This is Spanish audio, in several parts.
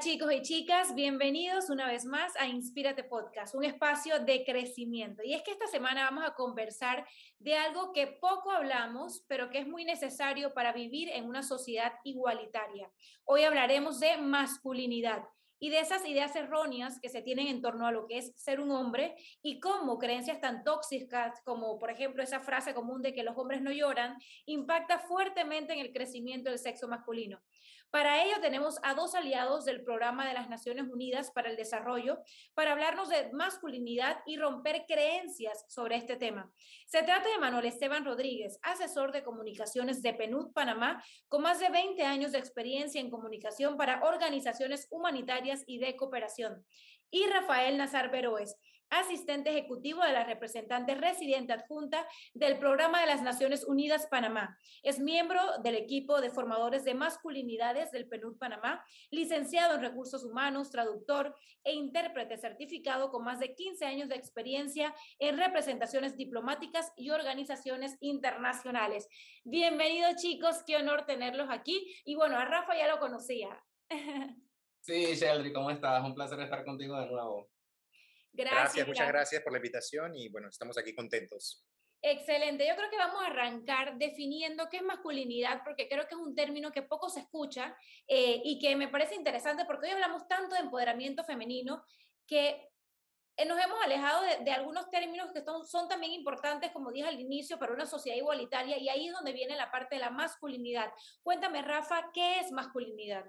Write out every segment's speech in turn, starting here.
Chicos y chicas, bienvenidos una vez más a Inspírate Podcast, un espacio de crecimiento. Y es que esta semana vamos a conversar de algo que poco hablamos, pero que es muy necesario para vivir en una sociedad igualitaria. Hoy hablaremos de masculinidad y de esas ideas erróneas que se tienen en torno a lo que es ser un hombre y cómo creencias tan tóxicas como por ejemplo esa frase común de que los hombres no lloran impacta fuertemente en el crecimiento del sexo masculino. Para ello tenemos a dos aliados del Programa de las Naciones Unidas para el Desarrollo para hablarnos de masculinidad y romper creencias sobre este tema. Se trata de Manuel Esteban Rodríguez, asesor de comunicaciones de PNUD Panamá, con más de 20 años de experiencia en comunicación para organizaciones humanitarias y de cooperación. Y Rafael Nazar Beroes, asistente ejecutivo de la representante residente adjunta del Programa de las Naciones Unidas Panamá. Es miembro del equipo de formadores de masculinidades del PNUD Panamá, licenciado en recursos humanos, traductor e intérprete certificado con más de 15 años de experiencia en representaciones diplomáticas y organizaciones internacionales. Bienvenidos chicos, qué honor tenerlos aquí. Y bueno, a Rafa ya lo conocía. Sí, Sheldry, ¿cómo estás? Un placer estar contigo de nuevo. Gracias, muchas gracias por la invitación y bueno, estamos aquí contentos. Excelente, yo creo que vamos a arrancar definiendo qué es masculinidad, porque creo que es un término que poco se escucha eh, y que me parece interesante porque hoy hablamos tanto de empoderamiento femenino que nos hemos alejado de, algunos términos que son, son, también importantes, como dije al inicio, para una sociedad igualitaria y ahí es donde viene la parte de la masculinidad. Cuéntame, Rafa, ¿qué es masculinidad?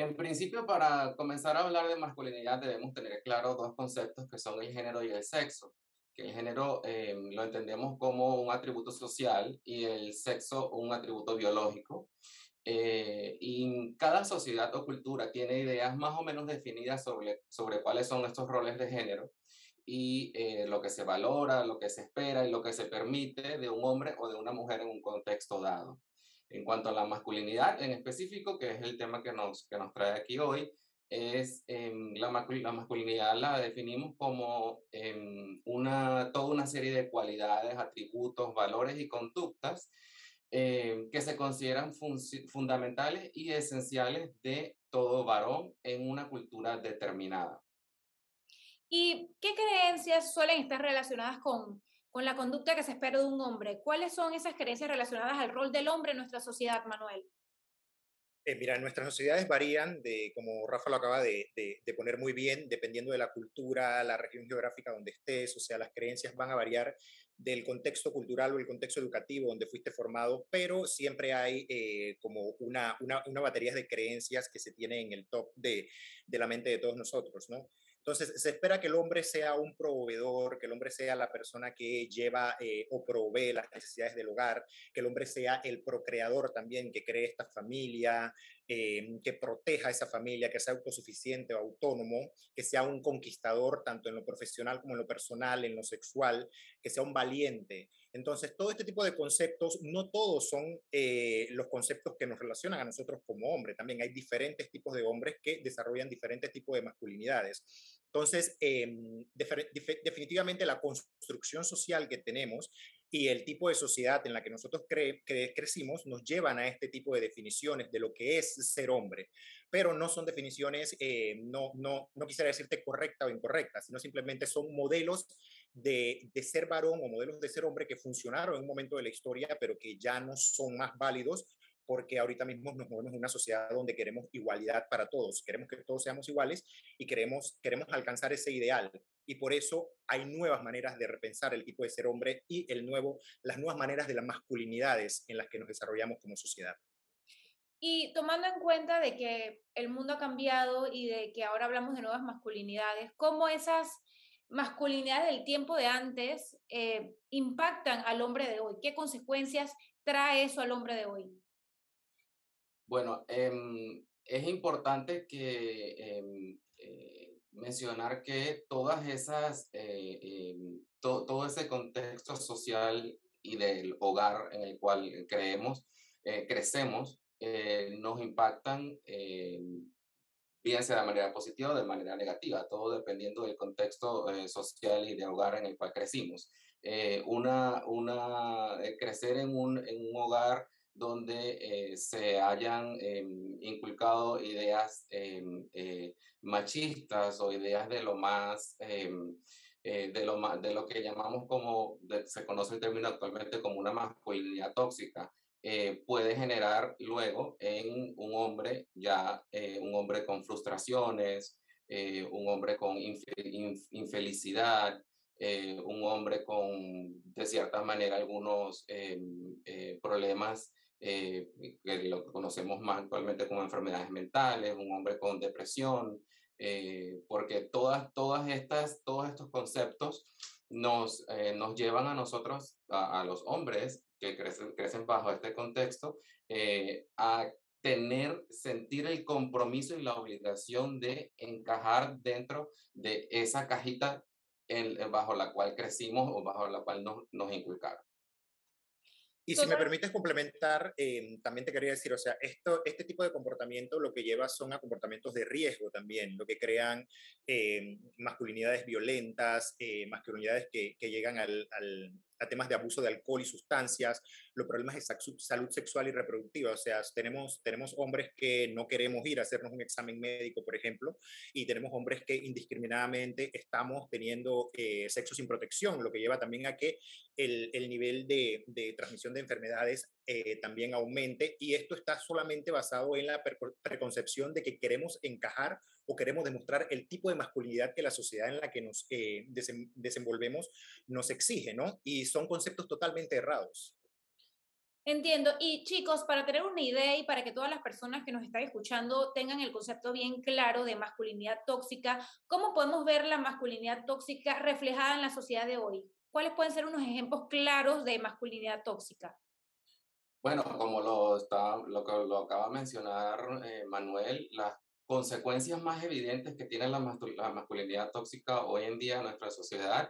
En principio, para comenzar a hablar de masculinidad debemos tener claro dos conceptos que son el género y el sexo. Que el género eh, lo entendemos como un atributo social y el sexo un atributo biológico. Eh, y cada sociedad o cultura tiene ideas más o menos definidas sobre, sobre cuáles son estos roles de género y eh, lo que se valora, lo que se espera y lo que se permite de un hombre o de una mujer en un contexto dado. En cuanto a la masculinidad en específico, que es el tema que nos, que nos trae aquí hoy, es em, la, la, masculinidad la definimos como em, una, toda una serie de cualidades, atributos, valores y conductas em, que se consideran fundamentales y esenciales de todo varón en una cultura determinada. ¿Y qué creencias suelen estar relacionadas con, con la conducta que se espera de un hombre. ¿Cuáles son esas creencias relacionadas al rol del hombre en nuestra sociedad, Manuel? Eh, mira, nuestras sociedades varían, de, como Rafa lo acaba de, de, poner muy bien, dependiendo de la cultura, la región geográfica donde estés, o sea, las creencias van a variar del contexto cultural o el contexto educativo donde fuiste formado, pero siempre hay eh, como una, una, una, batería de creencias que se tiene en el top de, de la mente de todos nosotros, ¿no? Entonces, se espera que el hombre sea un proveedor, que el hombre sea la persona que lleva eh, o provee las necesidades del hogar, que el hombre sea el procreador también, que cree esta familia, Em, que proteja esa familia, que sea autosuficiente o autónomo, que sea un conquistador tanto en lo profesional como en lo personal, en lo sexual, que sea un valiente. Entonces, todo este tipo de conceptos, no todos son eh, los conceptos que nos relacionan a nosotros como hombres. También hay diferentes tipos de hombres que desarrollan diferentes tipos de masculinidades. Entonces, em, definitivamente la construcción social que tenemos y el tipo de sociedad en la que nosotros crecimos nos llevan a este tipo de definiciones de lo que es ser hombre, pero no son definiciones, eh, no, no, no quisiera decirte correcta o incorrecta, sino simplemente son modelos de, de, ser varón o modelos de ser hombre que funcionaron en un momento de la historia, pero que ya no son más válidos porque ahorita mismo nos movemos en una sociedad donde queremos igualdad para todos, queremos que todos seamos iguales y queremos, queremos alcanzar ese ideal. Y por eso hay nuevas maneras de repensar el tipo de ser hombre y el nuevo, las nuevas maneras de las masculinidades en las que nos desarrollamos como sociedad. Y tomando en cuenta de que el mundo ha cambiado y de que ahora hablamos de nuevas masculinidades, ¿cómo esas masculinidades del tiempo de antes eh, impactan al hombre de hoy? ¿Qué consecuencias trae eso al hombre de hoy? Bueno, em, es importante em, eh, mencionar que todas esas, eh, em, todo ese contexto social y del hogar en el cual creemos, eh, crecemos, nos impactan bien sea de manera positiva o de manera negativa, todo dependiendo del contexto social y de hogar en el cual crecimos. una, una, crecer en un, en un hogar donde eh, se hayan em, inculcado ideas eh, machistas o ideas de lo más, eh, de, lo de lo que llamamos como, se conoce el término actualmente como una masculinidad tóxica, puede generar luego en un hombre ya, un hombre con frustraciones, un hombre con infelicidad, un hombre con, de cierta manera, algunos problemas eh, que lo conocemos más actualmente como enfermedades mentales, un hombre con depresión, eh, porque todas, todas estas, todos estos conceptos nos, eh, nos llevan a nosotros, a, los hombres que crecen, crecen bajo este contexto, a tener, sentir el compromiso y la obligación de encajar dentro de esa cajita bajo la cual crecimos o bajo la cual nos, nos inculcaron. Y si me permites complementar, em, también te quería decir, o sea, esto, este tipo de comportamiento lo que lleva son a comportamientos de riesgo también, lo que crean em, masculinidades violentas, eh, masculinidades que, que llegan al, a temas de abuso de alcohol y sustancias, los problemas de salud sexual y reproductiva. O sea, tenemos, tenemos hombres que no queremos ir a hacernos un examen médico, por ejemplo, y tenemos hombres que indiscriminadamente estamos teniendo eh, sexo sin protección, lo que lleva también a que el, el nivel de, de, transmisión de enfermedades eh, también aumente. Y esto está solamente basado en la preconcepción de que queremos encajar o queremos demostrar el tipo de masculinidad que la sociedad en la que nos eh, desenvolvemos nos exige, ¿no? Y son conceptos totalmente errados. Entiendo. Y chicos, para tener una idea y para que todas las personas que nos están escuchando tengan el concepto bien claro de masculinidad tóxica, ¿cómo podemos ver la masculinidad tóxica reflejada en la sociedad de hoy? ¿Cuáles pueden ser unos ejemplos claros de masculinidad tóxica? Bueno, como lo, está, lo, lo acaba de mencionar eh, Manuel, las consecuencias más evidentes que tiene la, masculinidad tóxica hoy en día en nuestra sociedad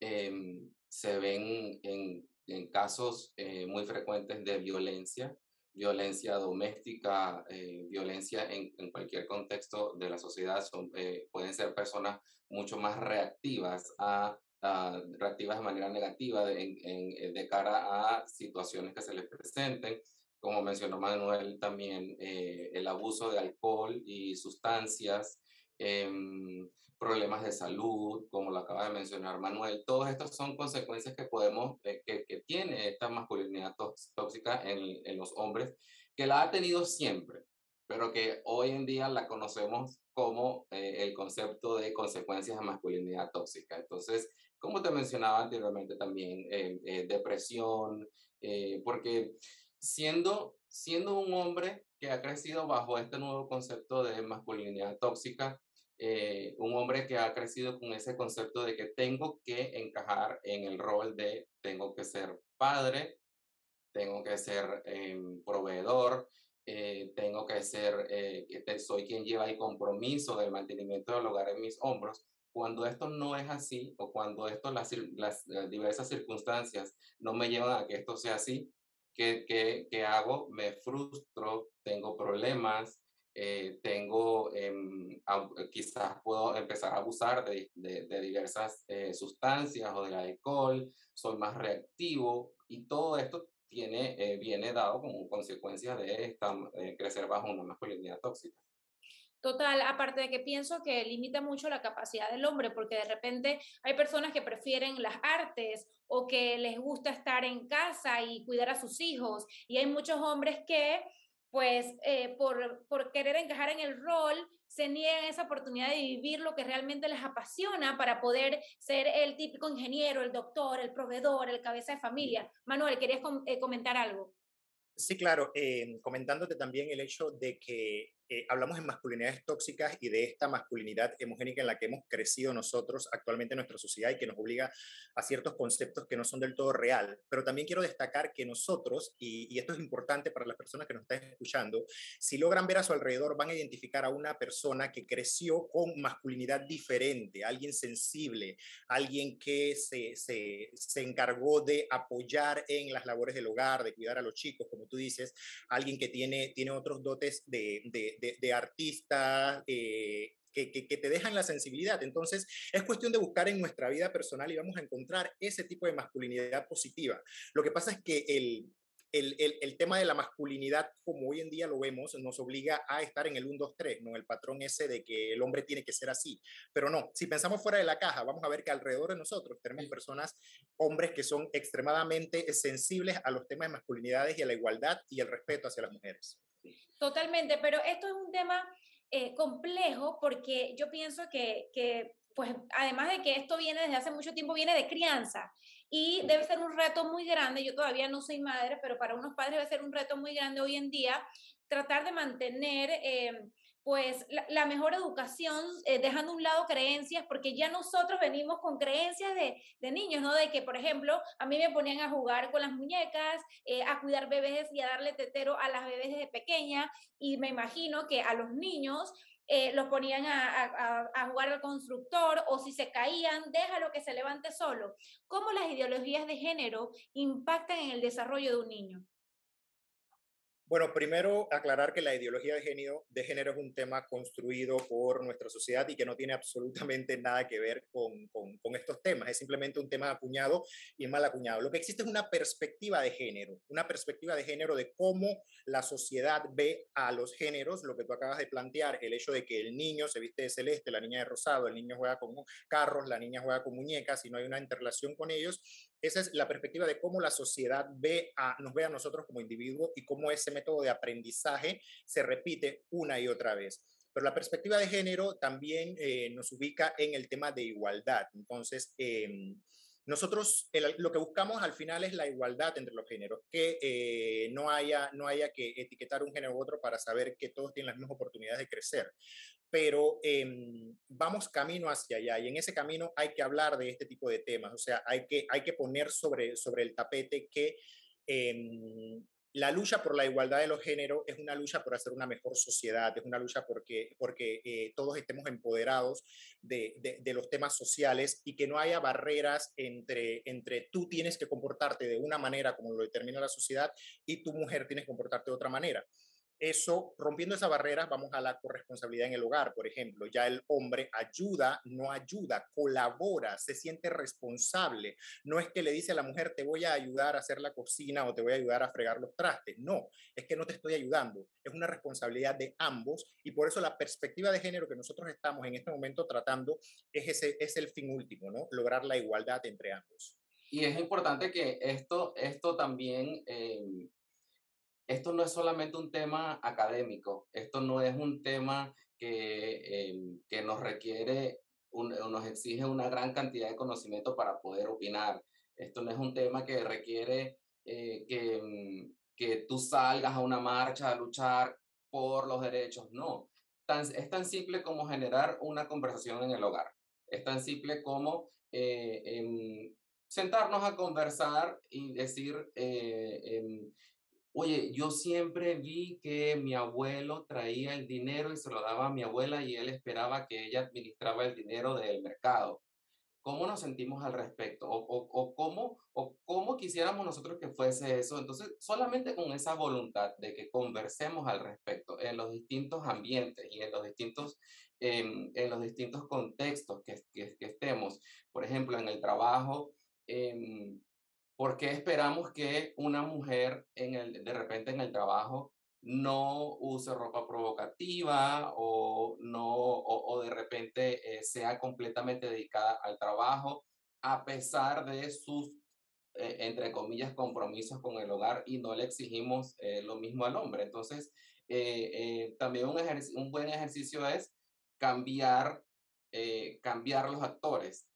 em, se ven en, casos eh, muy frecuentes de violencia, violencia doméstica, eh, violencia en, cualquier contexto de la sociedad. Eh, pueden ser personas mucho más reactivas a, reactivas de manera negativa de, de cara a situaciones que se les presenten como mencionó Manuel también, eh, el abuso de alcohol y sustancias, em, problemas de salud, como lo acaba de mencionar Manuel, todos estos son consecuencias que podemos, eh, que, que, tiene esta masculinidad tóxica en, en, los hombres, que la ha tenido siempre, pero que hoy en día la conocemos como eh, el concepto de consecuencias de masculinidad tóxica. Entonces, como te mencionaba anteriormente también, depresión, porque siendo, siendo un hombre que ha crecido bajo este nuevo concepto de masculinidad tóxica, eh, un hombre que ha crecido con ese concepto de que tengo que encajar en el rol de tengo que ser padre, tengo que ser em, proveedor, eh, tengo que ser, eh, que soy quien lleva el compromiso del mantenimiento del hogar en mis hombros. Cuando esto no es así o cuando esto, las, las diversas circunstancias no me llevan a que esto sea así, ¿Qué, qué, hago? Me frustro, tengo problemas, eh, tengo, em, quizás puedo empezar a abusar de, de, diversas eh, sustancias o del alcohol, soy más reactivo y todo esto tiene, eh, viene dado como consecuencia de esta, crecer bajo una masculinidad tóxica. Total, aparte de que pienso que limita mucho la capacidad del hombre, porque de repente hay personas que prefieren las artes o que les gusta estar en casa y cuidar a sus hijos, y hay muchos hombres que, pues, eh, por, por querer encajar en el rol, se niegan esa oportunidad de vivir lo que realmente les apasiona para poder ser el típico ingeniero, el doctor, el proveedor, el cabeza de familia. Manuel, ¿querías eh, comentar algo? Sí, claro, eh, comentándote también el hecho de que eh, hablamos en masculinidades tóxicas y de esta masculinidad hemogénica en la que hemos crecido nosotros actualmente en nuestra sociedad y que nos obliga a ciertos conceptos que no son del todo real. Pero también quiero destacar que nosotros, y, esto es importante para las personas que nos están escuchando, si logran ver a su alrededor, van a identificar a una persona que creció con masculinidad diferente, alguien sensible, alguien que se, se, se encargó de apoyar en las labores del hogar, de cuidar a los chicos, como tú dices, alguien que tiene, tiene otros dotes de, de de, artistas eh, que, que, te dejan la sensibilidad. Entonces, es cuestión de buscar en nuestra vida personal y vamos a encontrar ese tipo de masculinidad positiva. Lo que pasa es que el, el, el, tema de la masculinidad, como hoy en día lo vemos, nos obliga a estar en el 1, 2, 3, ¿no? El patrón ese de que el hombre tiene que ser así. Pero no, si pensamos fuera de la caja, vamos a ver que alrededor de nosotros tenemos personas, hombres que son extremadamente sensibles a los temas de masculinidades y a la igualdad y el respeto hacia las mujeres. Totalmente, pero esto es un tema eh, complejo porque yo pienso que, pues además de que esto viene desde hace mucho tiempo, viene de crianza y debe ser un reto muy grande. Yo todavía no soy madre, pero para unos padres debe ser un reto muy grande hoy en día tratar de mantener eh, pues la, mejor educación, eh, dejando a un lado creencias, porque ya nosotros venimos con creencias de, de, niños, ¿no? De que, por ejemplo, a mí me ponían a jugar con las muñecas, eh, a cuidar bebés y a darle tetero a las bebés desde pequeña, y me imagino que a los niños eh, los ponían a, a, a, jugar al constructor o si se caían, déjalo que se levante solo. ¿Cómo las ideologías de género impactan en el desarrollo de un niño? Bueno, primero aclarar que la ideología de género, de género es un tema construido por nuestra sociedad y que no tiene absolutamente nada que ver con, con, con, estos temas. Es simplemente un tema acuñado y mal acuñado. Lo que existe es una perspectiva de género, una perspectiva de género de cómo la sociedad ve a los géneros, lo que tú acabas de plantear, el hecho de que el niño se viste de celeste, la niña de rosado, el niño juega con carros, la niña juega con muñecas y no hay una interrelación con ellos. Esa es la perspectiva de cómo la sociedad ve a, nos ve a nosotros como individuos y cómo ese método de aprendizaje se repite una y otra vez. Pero la perspectiva de género también eh, nos ubica en el tema de igualdad. Entonces, eh, nosotros lo que buscamos al final es la igualdad entre los géneros, que eh, no, haya, no haya que etiquetar un género u otro para saber que todos tienen las mismas oportunidades de crecer. Pero em, vamos camino hacia allá y en ese camino hay que hablar de este tipo de temas, o sea, hay que, hay que poner sobre, sobre el tapete que em, la lucha por la igualdad de los géneros es una lucha por hacer una mejor sociedad, es una lucha porque, porque eh, todos estemos empoderados de, de, los temas sociales y que no haya barreras entre, entre tú tienes que comportarte de una manera como lo determina la sociedad y tu mujer tienes que comportarte de otra manera. Eso, rompiendo esas barreras, vamos a la corresponsabilidad en el hogar, por ejemplo. Ya el hombre ayuda, no ayuda, colabora, se siente responsable. No es que le dice a la mujer, te voy a ayudar a hacer la cocina o te voy a ayudar a fregar los trastes. No, es que no te estoy ayudando. Es una responsabilidad de ambos y por eso la perspectiva de género que nosotros estamos en este momento tratando es, ese, es el fin último, ¿no? Lograr la igualdad entre ambos. Y es importante que esto, esto también eh, esto no es solamente un tema académico, esto no es un tema que, em, que nos requiere, un, nos exige una gran cantidad de conocimiento para poder opinar. Esto no es un tema que requiere eh, que, em, que tú salgas a una marcha a luchar por los derechos, no. Tan, es tan simple como generar una conversación en el hogar. Es tan simple como eh, em, sentarnos a conversar y decir, eh, Oye, yo siempre vi que mi abuelo traía el dinero y se lo daba a mi abuela y él esperaba que ella administraba el dinero del mercado. ¿Cómo nos sentimos al respecto? O, o, cómo, ¿O cómo quisiéramos nosotros que fuese eso? Entonces, solamente con esa voluntad de que conversemos al respecto en los distintos ambientes y en los distintos, en los distintos contextos que, que, que, estemos, por ejemplo, en el trabajo, eh, ¿Por qué esperamos que una mujer de repente en el trabajo no use ropa provocativa o, no, o, de repente eh, sea completamente dedicada al trabajo a pesar de sus, eh, entre comillas, compromisos con el hogar y no le exigimos eh, lo mismo al hombre? Entonces, también un, un buen ejercicio es cambiar, cambiar los actores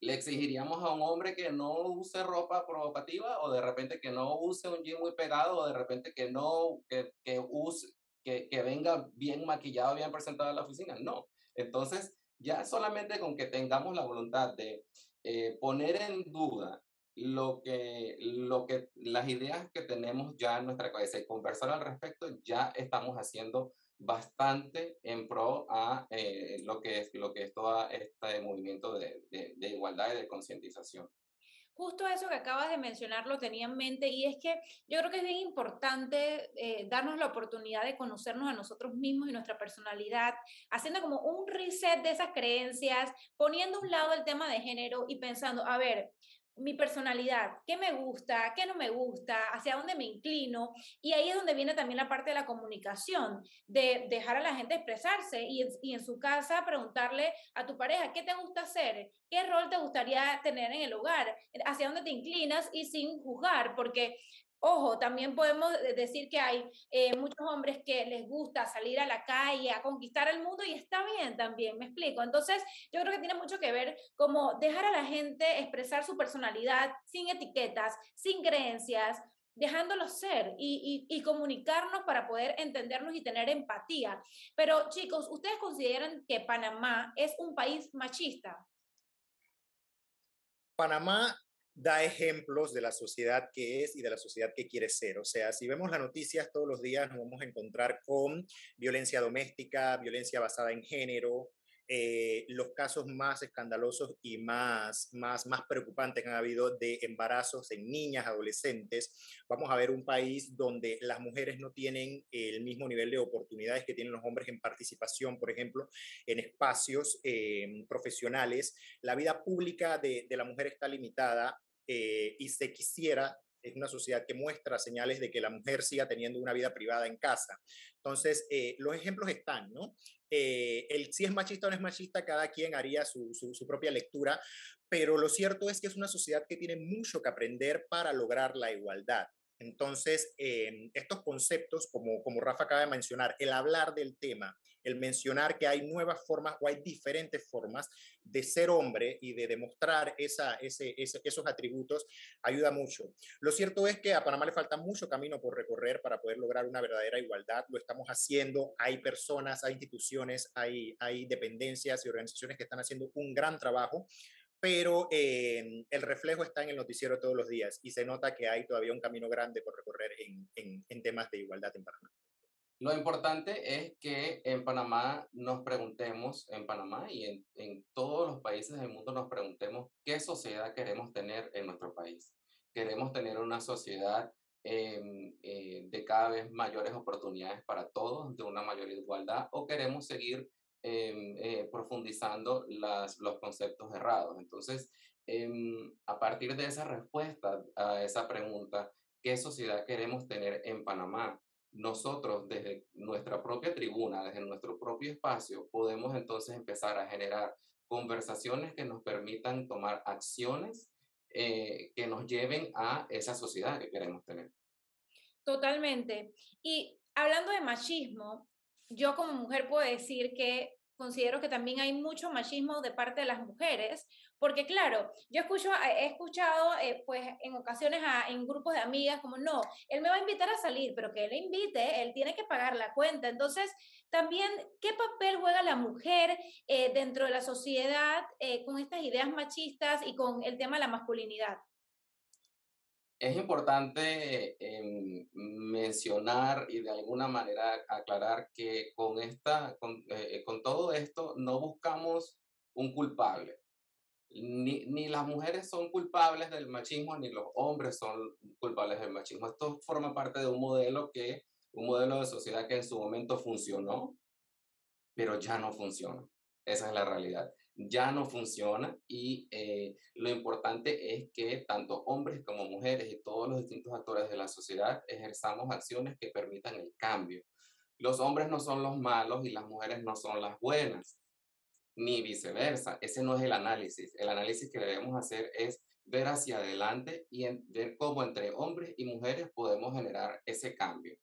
le exigiríamos a un hombre que no use ropa provocativa o de repente que no use un jean muy pegado o de repente que no, que, que use, que, que venga bien maquillado, bien presentado a la oficina. No. Entonces, ya solamente con que tengamos la voluntad de eh, poner en duda lo que, lo que, las ideas que tenemos ya en nuestra cabeza y conversar al respecto, ya estamos haciendo bastante en pro a eh, lo, que es, lo que es todo este movimiento de, de, igualdad y de concientización. Justo eso que acabas de mencionar lo tenía en mente y es que yo creo que es bien importante eh, darnos la oportunidad de conocernos a nosotros mismos y nuestra personalidad, haciendo como un reset de esas creencias, poniendo a un lado el tema de género y pensando, a ver, mi personalidad, qué me gusta, qué no me gusta, hacia dónde me inclino. Y ahí es donde viene también la parte de la comunicación, de dejar a la gente expresarse y, en su casa preguntarle a tu pareja, ¿qué te gusta hacer? ¿Qué rol te gustaría tener en el hogar? ¿Hacia dónde te inclinas? Y sin juzgar, porque Ojo, también podemos decir que hay eh, muchos hombres que les gusta salir a la calle a conquistar el mundo y está bien también, me explico. Entonces, yo creo que tiene mucho que ver como dejar a la gente expresar su personalidad sin etiquetas, sin creencias, dejándolo ser y, y, comunicarnos para poder entendernos y tener empatía. Pero chicos, ¿ustedes consideran que Panamá es un país machista? Panamá da ejemplos de la sociedad que es y de la sociedad que quiere ser. O sea, si vemos las noticias todos los días, nos vamos a encontrar con violencia doméstica, violencia basada en género, eh, los casos más escandalosos y más, más, más preocupantes que han habido de embarazos en niñas, adolescentes. Vamos a ver un país donde las mujeres no tienen el mismo nivel de oportunidades que tienen los hombres en participación, por ejemplo, en espacios eh, profesionales. La vida pública de, de la mujer está limitada eh, y se quisiera, es una sociedad que muestra señales de que la mujer siga teniendo una vida privada en casa. Entonces, eh, los ejemplos están, ¿no? Eh, el si es machista o no es machista, cada quien haría su, su, propia lectura, pero lo cierto es que es una sociedad que tiene mucho que aprender para lograr la igualdad. Entonces, estos conceptos, como, como Rafa acaba de mencionar, el hablar del tema, el mencionar que hay nuevas formas o hay diferentes formas de ser hombre y de demostrar esa, ese, esos atributos, ayuda mucho. Lo cierto es que a Panamá le falta mucho camino por recorrer para poder lograr una verdadera igualdad. Lo estamos haciendo. Hay personas, hay instituciones, hay, hay dependencias y organizaciones que están haciendo un gran trabajo pero eh, el reflejo está en el noticiero todos los días y se nota que hay todavía un camino grande por recorrer en, en, en temas de igualdad en Panamá. Lo importante es que en Panamá nos preguntemos, en Panamá y en, en, todos los países del mundo nos preguntemos qué sociedad queremos tener en nuestro país. Queremos tener una sociedad em, eh, de cada vez mayores oportunidades para todos, de una mayor igualdad, o queremos seguir em, eh, profundizando los conceptos errados. Entonces, em, a partir de esa respuesta a esa pregunta, ¿qué sociedad queremos tener en Panamá? nosotros desde nuestra propia tribuna, desde nuestro propio espacio, podemos entonces empezar a generar conversaciones que nos permitan tomar acciones eh, que nos lleven a esa sociedad que queremos tener. Totalmente. Y hablando de machismo, yo como mujer puedo decir que considero que también hay mucho machismo de parte de las mujeres, porque claro, yo escucho, he escuchado eh, pues en ocasiones en grupos de amigas como, no, él me va a invitar a salir, pero que él le invite, él tiene que pagar la cuenta. Entonces, también, ¿qué papel juega la mujer eh, dentro de la sociedad eh, con estas ideas machistas y con el tema de la masculinidad? Es importante em, mencionar y de alguna manera aclarar que con, esta, con, con todo esto no buscamos un culpable ni, ni, las mujeres son culpables del machismo, ni los hombres son culpables del machismo. Esto forma parte de un modelo que, un modelo de sociedad que en su momento funcionó, pero ya no funciona. Esa es la realidad. Ya no funciona y eh, lo importante es que tanto hombres como mujeres y todos los distintos actores de la sociedad ejerzamos acciones que permitan el cambio. Los hombres no son los malos y las mujeres no son las buenas ni viceversa. Ese no es el análisis. El análisis que debemos hacer es ver hacia adelante y ver cómo entre hombres y mujeres podemos generar ese cambio.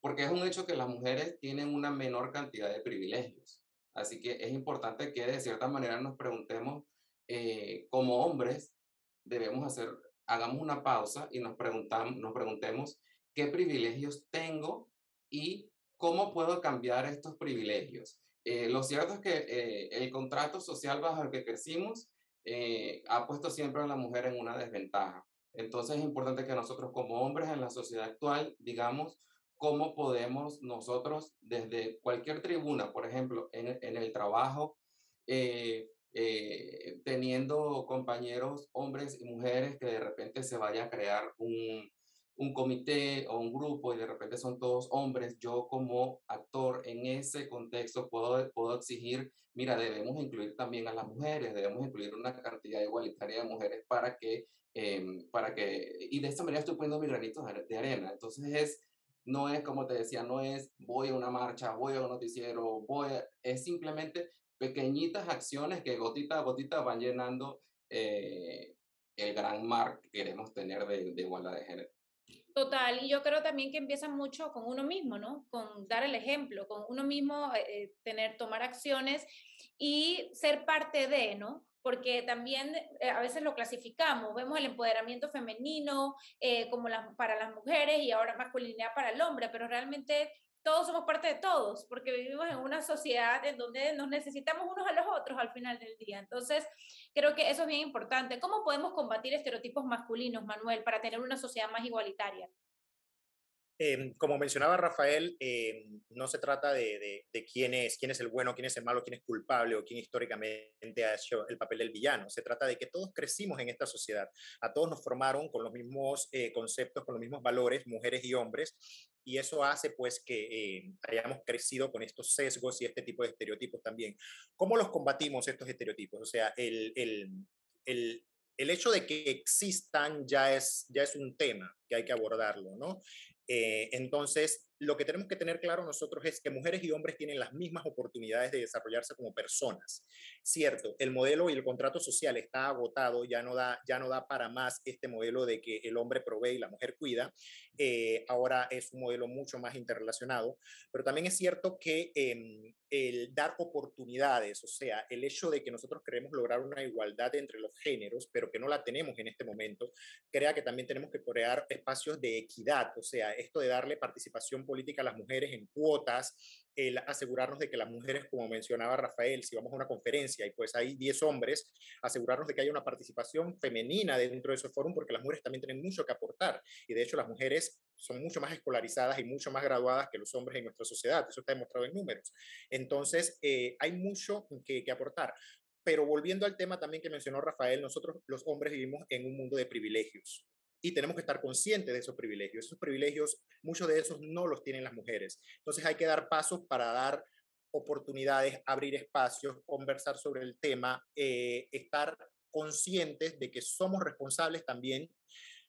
Porque es un hecho que las mujeres tienen una menor cantidad de privilegios. Así que es importante que de cierta manera nos preguntemos, eh, como hombres, debemos hacer, hagamos una pausa y nos, preguntamos, nos preguntemos qué privilegios tengo y cómo puedo cambiar estos privilegios. Eh, lo cierto es que eh, el contrato social bajo el que crecimos eh, ha puesto siempre a la mujer en una desventaja. Entonces es importante que nosotros como hombres en la sociedad actual digamos cómo podemos nosotros desde cualquier tribuna, por ejemplo, en, en el trabajo, teniendo compañeros hombres y mujeres que de repente se vaya a crear un, un comité o un grupo y de repente son todos hombres, yo como actor en ese contexto puedo, puedo exigir, mira, debemos incluir también a las mujeres, debemos incluir una cantidad igualitaria de mujeres para que, em, para que, y de esta manera estoy poniendo mi granito de arena. Entonces es, no es como te decía, no es voy a una marcha, voy a un noticiero, voy es simplemente pequeñitas acciones que gotita a gotita van llenando eh, el gran mar que queremos tener de, de igualdad de género. Total, y yo creo también que empieza mucho con uno mismo, ¿no? Con dar el ejemplo, con uno mismo eh, eh, tener, tomar acciones y ser parte de, ¿no? Porque también eh, a veces lo clasificamos, vemos el empoderamiento femenino como para las mujeres y ahora masculinidad para el hombre, pero realmente todos somos parte de todos, porque vivimos en una sociedad en donde nos necesitamos unos a los otros al final del día. Entonces, creo que eso es bien importante. ¿Cómo podemos combatir estereotipos masculinos, Manuel, para tener una sociedad más igualitaria? Em, como mencionaba Rafael, em, no se trata de, quién es, quién es el bueno, quién es el malo, quién es culpable o quién históricamente ha hecho el papel del villano. Se trata de que todos crecimos en esta sociedad. A todos nos formaron con los mismos eh, conceptos, con los mismos valores, mujeres y hombres, y eso hace pues que em, hayamos crecido con estos sesgos y este tipo de estereotipos también. ¿Cómo los combatimos estos estereotipos? O sea, el, el, el, el hecho de que existan ya es, ya es un tema que hay que abordarlo, ¿no? Eh, entonces, lo que tenemos que tener claro nosotros es que mujeres y hombres tienen las mismas oportunidades de desarrollarse como personas. Cierto, el modelo y el contrato social está agotado, ya no da, ya no da para más este modelo de que el hombre provee y la mujer cuida. Eh, ahora es un modelo mucho más interrelacionado, pero también es cierto que em, el dar oportunidades, o sea, el hecho de que nosotros queremos lograr una igualdad entre los géneros, pero que no la tenemos en este momento, crea que también tenemos que crear espacios de equidad, o sea, esto de darle participación política a las mujeres en cuotas, el asegurarnos de que las mujeres, como mencionaba Rafael, si vamos a una conferencia y pues hay 10 hombres, asegurarnos de que haya una participación femenina dentro de ese foro, porque las mujeres también tienen mucho que aportar. Y de hecho las mujeres son mucho más escolarizadas y mucho más graduadas que los hombres en nuestra sociedad. Eso está demostrado en números. Entonces, eh, hay mucho que, que aportar. Pero volviendo al tema también que mencionó Rafael, nosotros los hombres vivimos en un mundo de privilegios y tenemos que estar conscientes de esos privilegios. Esos privilegios, muchos de esos no los tienen las mujeres. Entonces hay que dar pasos para dar oportunidades, abrir espacios, conversar sobre el tema, eh, estar conscientes de que somos responsables también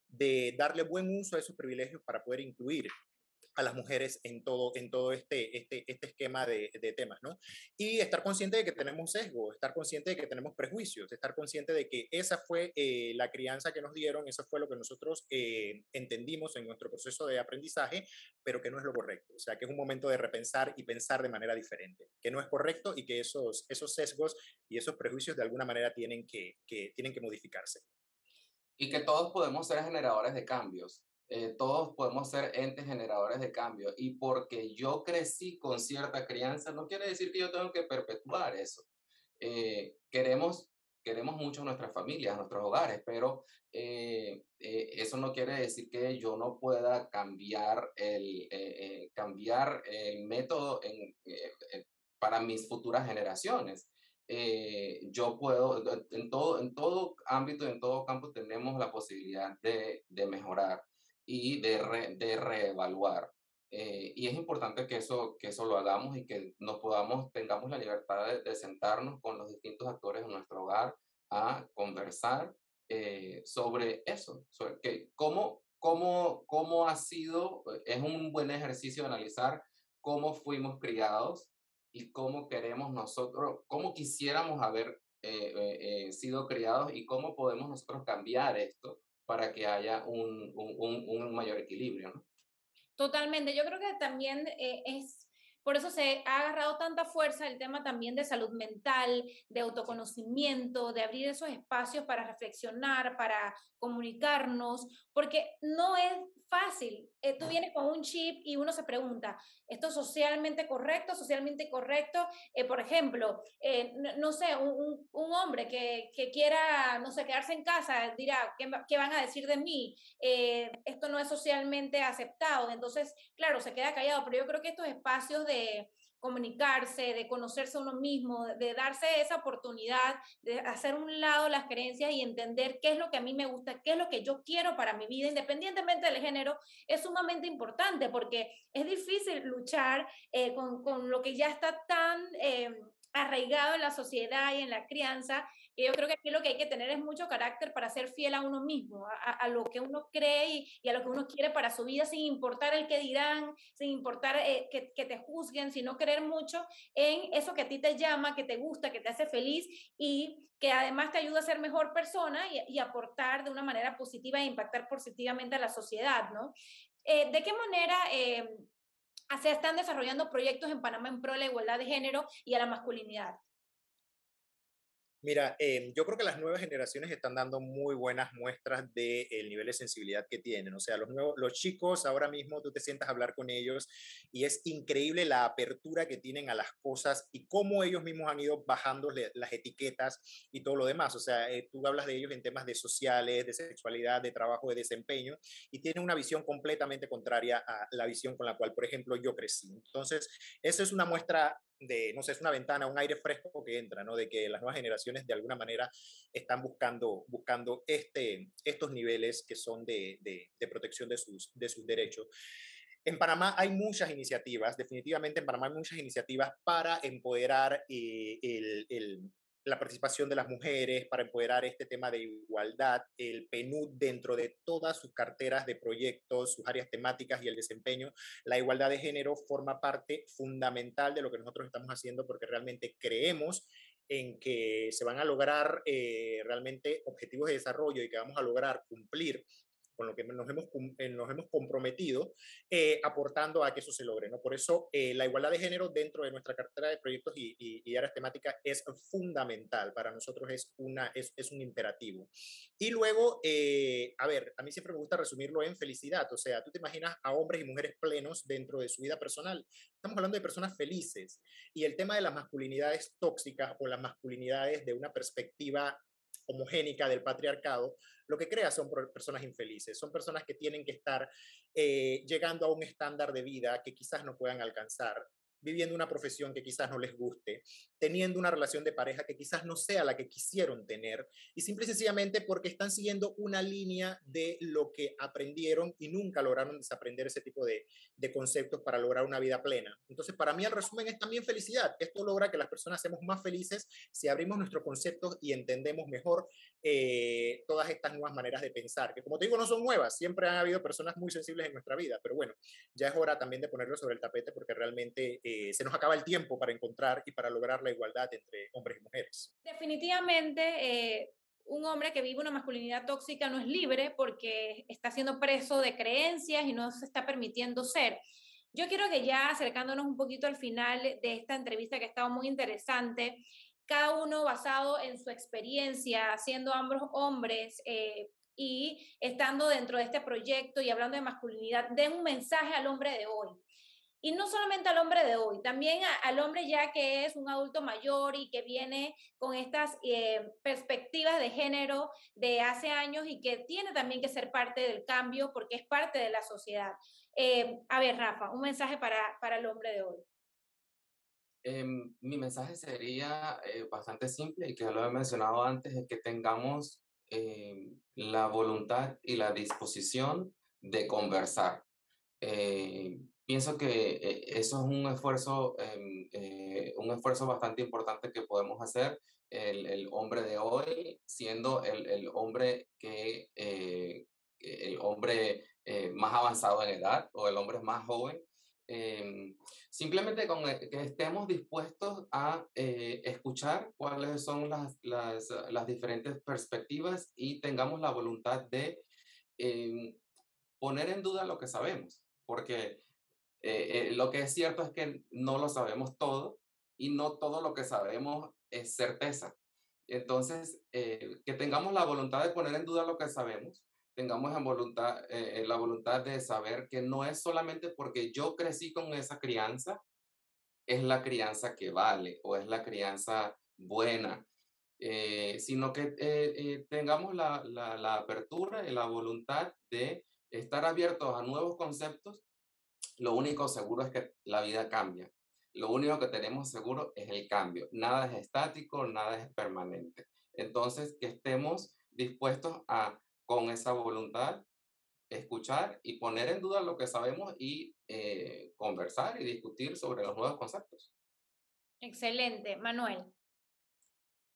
de darle buen uso a esos privilegios para poder incluir a las mujeres en todo, en todo este, este, este esquema de, de, temas, ¿no? Y estar consciente de que tenemos sesgo, estar consciente de que tenemos prejuicios, estar consciente de que esa fue eh, la crianza que nos dieron, eso fue lo que nosotros eh, entendimos en nuestro proceso de aprendizaje, pero que no es lo correcto. O sea, que es un momento de repensar y pensar de manera diferente, que no es correcto y que esos, esos sesgos y esos prejuicios de alguna manera tienen que, que tienen que modificarse. Y que todos podemos ser generadores de cambios eh, todos podemos ser entes generadores de cambio. Y porque yo crecí con cierta crianza, no quiere decir que yo tengo que perpetuar eso. Eh, queremos, queremos mucho nuestras familias, nuestros hogares, pero eh, eso no quiere decir que yo no pueda cambiar el, cambiar el método en, para mis futuras generaciones. yo puedo, en todo, en todo ámbito, en todo campo tenemos la posibilidad de, de mejorar y de, de reevaluar. Eh, y es importante que eso, que eso lo hagamos y que nos podamos, tengamos la libertad de, sentarnos con los distintos actores en nuestro hogar a conversar eh, sobre eso, sobre que, cómo, cómo, cómo ha sido, es un buen ejercicio analizar cómo fuimos criados y cómo queremos nosotros, cómo quisiéramos haber eh, sido criados y cómo podemos nosotros cambiar esto para que haya un, un, un mayor equilibrio. ¿no? Totalmente, yo creo que también eh, es por eso se ha agarrado tanta fuerza el tema también de salud mental, de autoconocimiento, de abrir esos espacios para reflexionar, para comunicarnos, porque no es fácil. Eh, tú vienes con un chip y uno se pregunta, ¿esto es socialmente correcto, socialmente correcto? Eh, por ejemplo, eh, no, sé, un, hombre que, que, quiera, no sé, quedarse en casa, dirá, ¿qué, qué van a decir de mí? esto no es socialmente aceptado. Entonces, claro, se queda callado, pero yo creo que estos espacios de, comunicarse, de conocerse uno mismo, de darse esa oportunidad de hacer un lado las creencias y entender qué es lo que a mí me gusta, qué es lo que yo quiero para mi vida, independientemente del género, es sumamente importante porque es difícil luchar eh, con, con, lo que ya está tan... Eh, arraigado en la sociedad y en la crianza, yo creo que aquí lo que hay que tener es mucho carácter para ser fiel a uno mismo, a, lo que uno cree y, a lo que uno quiere para su vida, sin importar el que dirán, sin importar eh, que, que, te juzguen, sino creer mucho en eso que a ti te llama, que te gusta, que te hace feliz y que además te ayuda a ser mejor persona y, y aportar de una manera positiva e impactar positivamente a la sociedad, ¿no? Eh, ¿De qué manera eh, se están desarrollando proyectos en Panamá en pro de la igualdad de género y a la masculinidad. Mira, em, yo creo que las nuevas generaciones están dando muy buenas muestras del nivel de sensibilidad que tienen. O sea, los, nuevos, los chicos ahora mismo tú te sientas a hablar con ellos y es increíble la apertura que tienen a las cosas y cómo ellos mismos han ido bajando las etiquetas y todo lo demás. O sea, eh, tú hablas de ellos en temas de sociales, de sexualidad, de trabajo, de desempeño y tienen una visión completamente contraria a la visión con la cual, por ejemplo, yo crecí. Entonces, eso es una muestra de, no sé, es una ventana, un aire fresco que entra, ¿no? De que las nuevas generaciones de alguna manera están buscando, buscando este, estos niveles que son de, de, protección de sus, de sus derechos. En Panamá hay muchas iniciativas, definitivamente en Panamá hay muchas iniciativas para empoderar eh, el, el, la participación de las mujeres, para empoderar este tema de igualdad, el PNUD dentro de todas sus carteras de proyectos, sus áreas temáticas y el desempeño. La igualdad de género forma parte fundamental de lo que nosotros estamos haciendo porque realmente creemos en que se van a lograr eh, realmente objetivos de desarrollo y que vamos a lograr cumplir con lo que nos hemos, eh, nos hemos comprometido, eh, aportando a que eso se logre. ¿no? Por eso eh, la igualdad de género dentro de nuestra cartera de proyectos y, y, áreas temáticas es fundamental. Para nosotros es, una, es un imperativo. Y luego, a ver, a mí siempre me gusta resumirlo en felicidad. O sea, tú te imaginas a hombres y mujeres plenos dentro de su vida personal. Estamos hablando de personas felices. Y el tema de las masculinidades tóxicas o las masculinidades de una perspectiva homogénica del patriarcado, lo que crea son personas infelices, son personas que tienen que estar eh, llegando a un estándar de vida que quizás no puedan alcanzar viviendo una profesión que quizás no les guste, teniendo una relación de pareja que quizás no sea la que quisieron tener, y simple y sencillamente porque están siguiendo una línea de lo que aprendieron y nunca lograron desaprender ese tipo de, de conceptos para lograr una vida plena. Entonces, para mí el resumen es también felicidad. Esto logra que las personas seamos más felices si abrimos nuestros conceptos y entendemos mejor eh, todas estas nuevas maneras de pensar, que como te digo, no son nuevas, siempre han habido personas muy sensibles en nuestra vida, pero bueno, ya es hora también de ponerlo sobre el tapete porque realmente se nos acaba el tiempo para encontrar y para lograr la igualdad entre hombres y mujeres. Definitivamente, eh, un hombre que vive una masculinidad tóxica no es libre porque está siendo preso de creencias y no se está permitiendo ser. Yo quiero que ya acercándonos un poquito al final de esta entrevista que ha estado muy interesante, cada uno basado en su experiencia, siendo ambos hombres eh, y estando dentro de este proyecto y hablando de masculinidad, den un mensaje al hombre de hoy. Y no solamente al hombre de hoy, también al hombre ya que es un adulto mayor y que viene con estas eh, perspectivas de género de hace años y que tiene también que ser parte del cambio porque es parte de la sociedad. Eh, a ver, Rafa, un mensaje para, para el hombre de hoy. Em, mi mensaje sería eh, bastante simple y que ya lo he mencionado antes, es que tengamos em, la voluntad y la disposición de conversar. Eh, pienso que eh, eso es un esfuerzo, em, un esfuerzo bastante importante que podemos hacer el, el hombre de hoy, siendo el, el hombre que el hombre más avanzado en edad o el hombre más joven Em, simplemente con e, que estemos dispuestos a eh, escuchar cuáles son las, las, las, diferentes perspectivas y tengamos la voluntad de em, poner en duda lo que sabemos, porque eh, eh, lo que es cierto es que no lo sabemos todo y no todo lo que sabemos es certeza. Entonces, que tengamos la voluntad de poner en duda lo que sabemos tengamos en voluntad, eh, la voluntad de saber que no es solamente porque yo crecí con esa crianza, es la crianza que vale o es la crianza buena, eh, sino que eh, tengamos la, la, la, apertura y la voluntad de estar abiertos a nuevos conceptos. Lo único seguro es que la vida cambia. lo único que tenemos seguro es el cambio. Nada es estático, nada es permanente. Entonces, que estemos dispuestos a, con esa voluntad, escuchar y poner en duda lo que sabemos y eh, conversar y discutir sobre los nuevos conceptos. Excelente. Manuel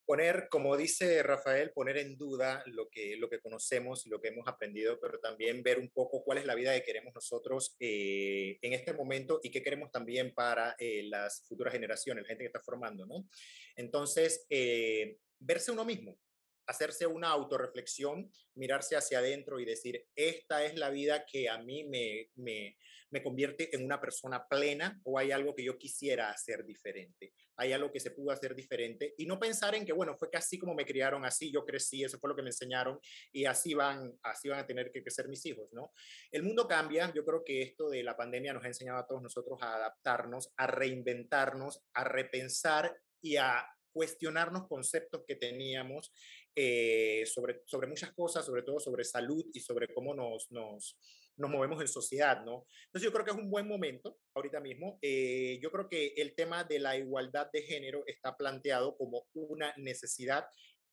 poner, como dice Rafael, poner en duda lo que, lo que conocemos y lo que hemos aprendido, pero también ver un poco cuál es la vida que queremos nosotros eh, en este momento y qué queremos también para eh, las futuras generaciones, la gente que está formando, ¿no? Entonces, eh, verse uno mismo, hacerse una autorreflexión, mirarse hacia adentro y decir, esta es la vida que a mí me, me, me, convierte en una persona plena o hay algo que yo quisiera hacer diferente, hay algo que se pudo hacer diferente y no pensar en que, bueno, fue casi como me criaron, así yo crecí, eso fue lo que me enseñaron y así van, así van a tener que crecer mis hijos, ¿no? El mundo cambia, yo creo que esto de la pandemia nos ha enseñado a todos nosotros a adaptarnos, a reinventarnos, a repensar y a cuestionarnos conceptos que teníamos eh, sobre, sobre muchas cosas, sobre todo sobre salud y sobre cómo nos, nos, nos movemos en sociedad, ¿no? Entonces yo creo que es un buen momento ahorita mismo. Eh, yo creo que el tema de la igualdad de género está planteado como una necesidad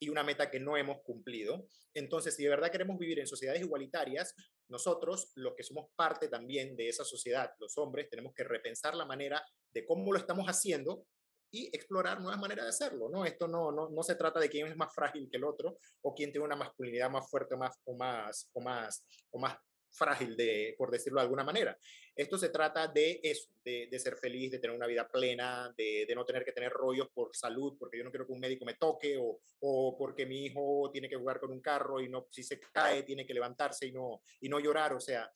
y una meta que no hemos cumplido. Entonces, si de verdad queremos vivir en sociedades igualitarias, nosotros, los que somos parte también de esa sociedad, los hombres, tenemos que repensar la manera de cómo lo estamos haciendo y explorar nuevas maneras de hacerlo, ¿no? Esto no, no, no se trata de quién es más frágil que el otro o quién tiene una masculinidad más fuerte más, o, más, o, más, o más frágil, de, por decirlo de alguna manera. Esto se trata de eso, de, de ser feliz, de tener una vida plena, de, de, no tener que tener rollos por salud, porque yo no quiero que un médico me toque, o, o, porque mi hijo tiene que jugar con un carro y no, si se cae, tiene que levantarse y no, y no llorar. O sea,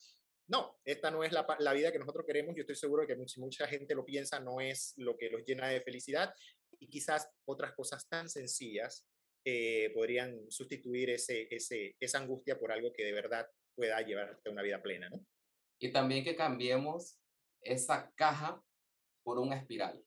no, esta no es la, la, vida que nosotros queremos. Yo estoy seguro de que si mucha gente lo piensa, no es lo que los llena de felicidad y quizás otras cosas tan sencillas eh, podrían sustituir ese, ese, esa angustia por algo que de verdad pueda llevarte una vida plena, ¿no? Y también que cambiemos esa caja por una espiral.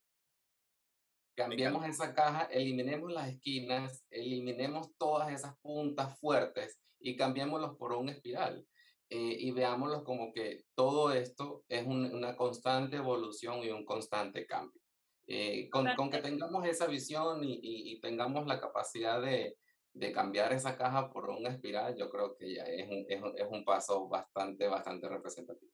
Cambiemos esa caja, eliminemos las esquinas, eliminemos todas esas puntas fuertes y cambiémoslos por una espiral. Eh, y veámoslo como que todo esto es un, una constante evolución y un constante cambio. Eh, con, con, que tengamos esa visión y, y, y tengamos la capacidad de, de, cambiar esa caja por una espiral, yo creo que ya es un, es, es un paso bastante, bastante representativo.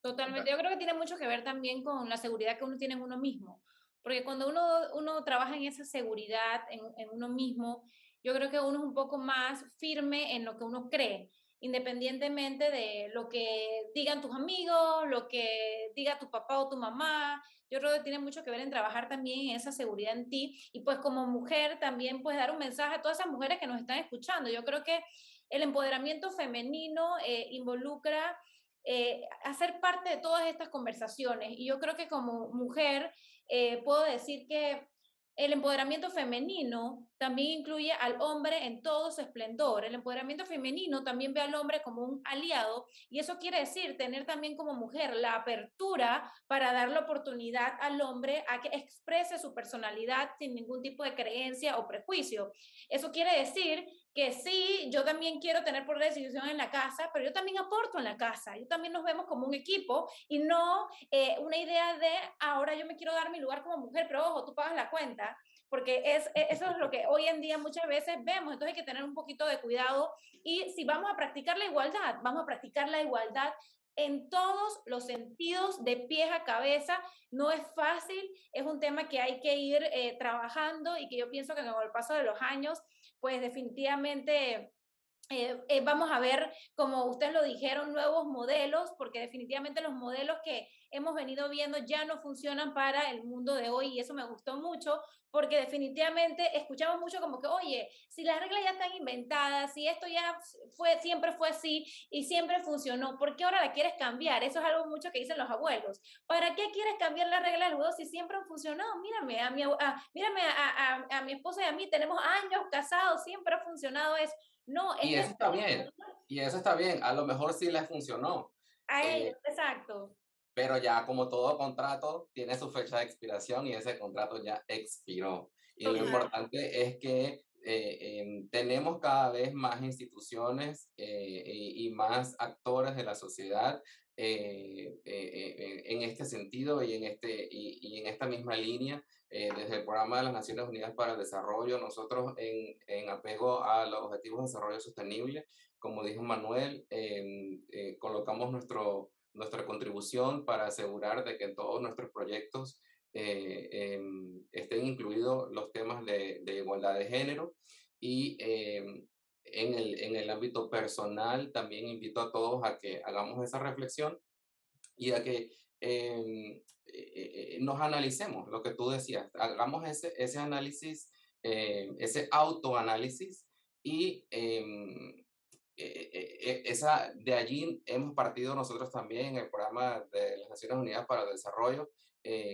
Totalmente, yo creo que tiene mucho que ver también con la seguridad que uno tiene en uno mismo, porque cuando uno, uno trabaja en esa seguridad en, en uno mismo, yo creo que uno es un poco más firme en lo que uno cree independientemente de lo que digan tus amigos, lo que diga tu papá o tu mamá. Yo creo que tiene mucho que ver en trabajar también en esa seguridad en ti y pues como mujer también puedes dar un mensaje a todas esas mujeres que nos están escuchando. Yo creo que el empoderamiento femenino eh, involucra eh, hacer parte de todas estas conversaciones y yo creo que como mujer eh, puedo decir que el empoderamiento femenino también incluye al hombre en todo su esplendor. El empoderamiento femenino también ve al hombre como un aliado y eso quiere decir tener también como mujer la apertura para dar la oportunidad al hombre a que exprese su personalidad sin ningún tipo de creencia o prejuicio. Eso quiere decir que sí, yo también quiero tener por decisión en la casa, pero yo también aporto en la casa, yo también nos vemos como un equipo y no eh, una idea de ahora yo me quiero dar mi lugar como mujer, pero ojo, tú pagas la cuenta, porque es, e, eso es lo que hoy en día muchas veces vemos, entonces hay que tener un poquito de cuidado y si vamos a practicar la igualdad, vamos a practicar la igualdad en todos los sentidos, de pies a cabeza. No es fácil, es un tema que hay que ir eh, trabajando y que yo pienso que con el paso de los años pues definitivamente eh, eh, vamos a ver, como ustedes lo dijeron, nuevos modelos, porque definitivamente los modelos que hemos venido viendo ya no funcionan para el mundo de hoy y eso me gustó mucho porque definitivamente escuchamos mucho como que, oye, si las reglas ya están inventadas, si esto ya fue, siempre fue así y siempre funcionó, ¿por qué ahora la quieres cambiar? Eso es algo mucho que dicen los abuelos. ¿Para qué quieres cambiar las reglas del juego si siempre han funcionado? Mírame, a mi, a, mírame a, a, a mi esposa y a mí, tenemos años casados, siempre ha funcionado eso. No, y eso está bien, y eso está bien, a lo mejor sí les funcionó. A ellos, eh, exacto pero ya como todo contrato tiene su fecha de expiración y ese contrato ya expiró. Y lo importante es que eh, em, tenemos cada vez más instituciones eh, y, y, más actores de la sociedad eh, eh, en este sentido y en, este, y, en esta misma línea. desde el Programa de las Naciones Unidas para el Desarrollo, nosotros en, en apego a los Objetivos de Desarrollo Sostenible, como dijo Manuel, em, colocamos nuestro, nuestra contribución para asegurar de que en todos nuestros proyectos em, estén incluidos los temas de, de igualdad de género. Y em, en el, en el ámbito personal, también invito a todos a que hagamos esa reflexión y a que em, eh, eh, nos analicemos, lo que tú decías, hagamos ese, ese análisis, eh, ese autoanálisis y em, esa, de allí hemos partido nosotros también en el programa de las Naciones Unidas para el Desarrollo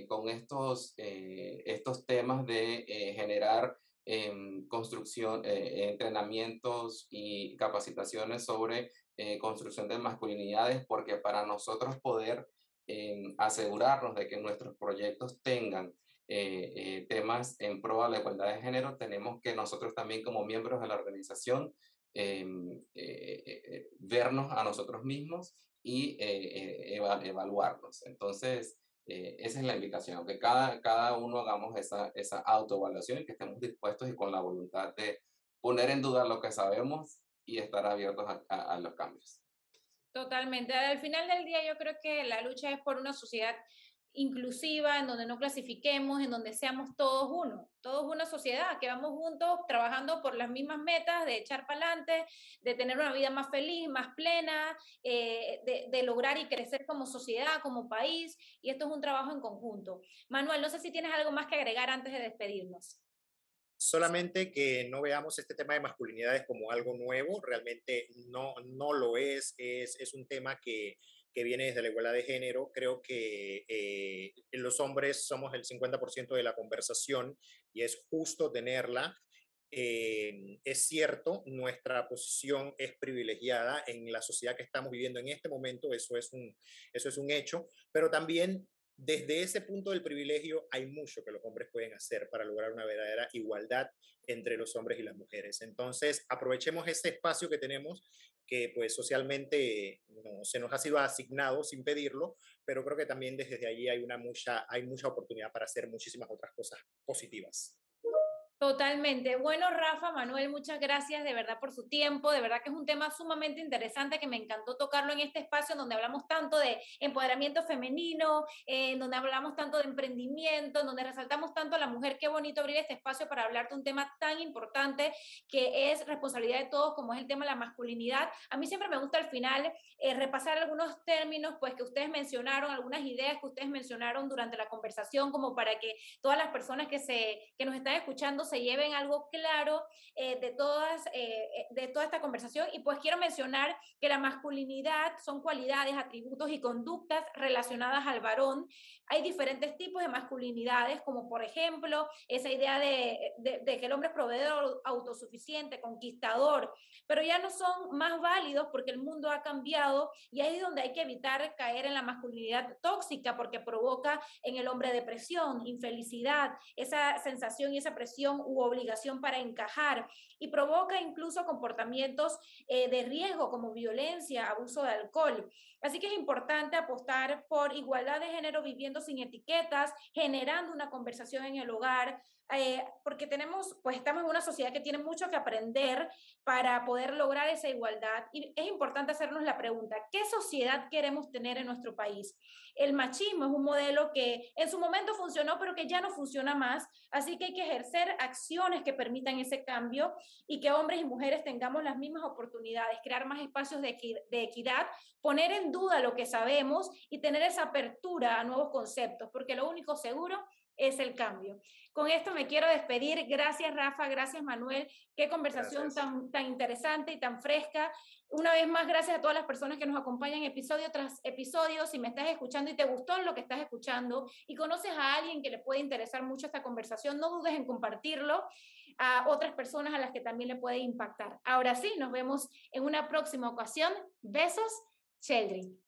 con estos, estos temas de generar eh, construcción, eh, entrenamientos y capacitaciones sobre eh, construcción de masculinidades, porque para nosotros poder em, asegurarnos de que nuestros proyectos tengan eh, temas en pro a la igualdad de género, tenemos que nosotros también como miembros de la organización em, vernos a nosotros mismos y evaluarnos. Entonces, eh, esa es la invitación, que cada, cada uno hagamos esa, esa autoevaluación y que estemos dispuestos y con la voluntad de poner en duda lo que sabemos y estar abiertos a, a los cambios. Totalmente. Al final del día yo creo que la lucha es por una sociedad inclusiva, en donde no clasifiquemos, en donde seamos todos uno, todos una sociedad, que vamos juntos trabajando por las mismas metas de echar para adelante, de tener una vida más feliz, más plena, eh, de, de, lograr y crecer como sociedad, como país, y esto es un trabajo en conjunto. Manuel, no sé si tienes algo más que agregar antes de despedirnos. Solamente que no veamos este tema de masculinidades como algo nuevo, realmente no, no lo es, es, es un tema que que viene desde la igualdad de género. Creo que eh, los hombres somos el 50% de la conversación y es justo tenerla. Eh, es cierto, nuestra posición es privilegiada en la sociedad que estamos viviendo en este momento, eso es un, eso es un hecho, pero también desde ese punto del privilegio hay mucho que los hombres pueden hacer para lograr una verdadera igualdad entre los hombres y las mujeres. Entonces, aprovechemos ese espacio que tenemos que pues socialmente se nos ha sido asignado sin pedirlo, pero creo que también desde allí hay, una mucha, hay mucha oportunidad para hacer muchísimas otras cosas positivas. Totalmente. Bueno, Rafa, Manuel, muchas gracias de verdad por su tiempo. De verdad que es un tema sumamente interesante que me encantó tocarlo en este espacio donde hablamos tanto de empoderamiento femenino, en donde hablamos tanto de emprendimiento, en donde resaltamos tanto a la mujer. Qué bonito abrir este espacio para hablar de un tema tan importante que es responsabilidad de todos, como es el tema de la masculinidad. A mí siempre me gusta al final eh, repasar algunos términos pues que ustedes mencionaron, algunas ideas que ustedes mencionaron durante la conversación, como para que todas las personas que, se, que nos están escuchando se lleven algo claro eh, de, todas, eh, eh, de toda esta conversación. Y pues quiero mencionar que la masculinidad son cualidades, atributos y conductas relacionadas al varón. Hay diferentes tipos de masculinidades, como por ejemplo esa idea de, de que el hombre es proveedor, autosuficiente, conquistador, pero ya no son más válidos porque el mundo ha cambiado y ahí es donde hay que evitar caer en la masculinidad tóxica porque provoca en el hombre depresión, infelicidad, esa sensación y esa presión u obligación para encajar y provoca incluso comportamientos eh, de riesgo como violencia, abuso de alcohol. Así que es importante apostar por igualdad de género viviendo sin etiquetas, generando una conversación en el hogar, eh, porque tenemos, pues estamos en una sociedad que tiene mucho que aprender para poder lograr esa igualdad. Y es importante hacernos la pregunta, ¿qué sociedad queremos tener en nuestro país? El machismo es un modelo que en su momento funcionó, pero que ya no funciona más. Así que hay que ejercer acciones que permitan ese cambio y que hombres y mujeres tengamos las mismas oportunidades, crear más espacios de, de equidad, poner en duda lo que sabemos y tener esa apertura a nuevos conceptos, porque lo único seguro es el cambio. Con esto me quiero despedir. Gracias, Rafa. Gracias, Manuel. Qué conversación tan, tan interesante y tan fresca. Una vez más, gracias a todas las personas que nos acompañan episodio tras episodio. Si me estás escuchando y te gustó lo que estás escuchando y conoces a alguien que le puede interesar mucho esta conversación, no dudes en compartirlo a otras personas a las que también le puede impactar. Ahora sí, nos vemos en una próxima ocasión. Besos, Sheldry.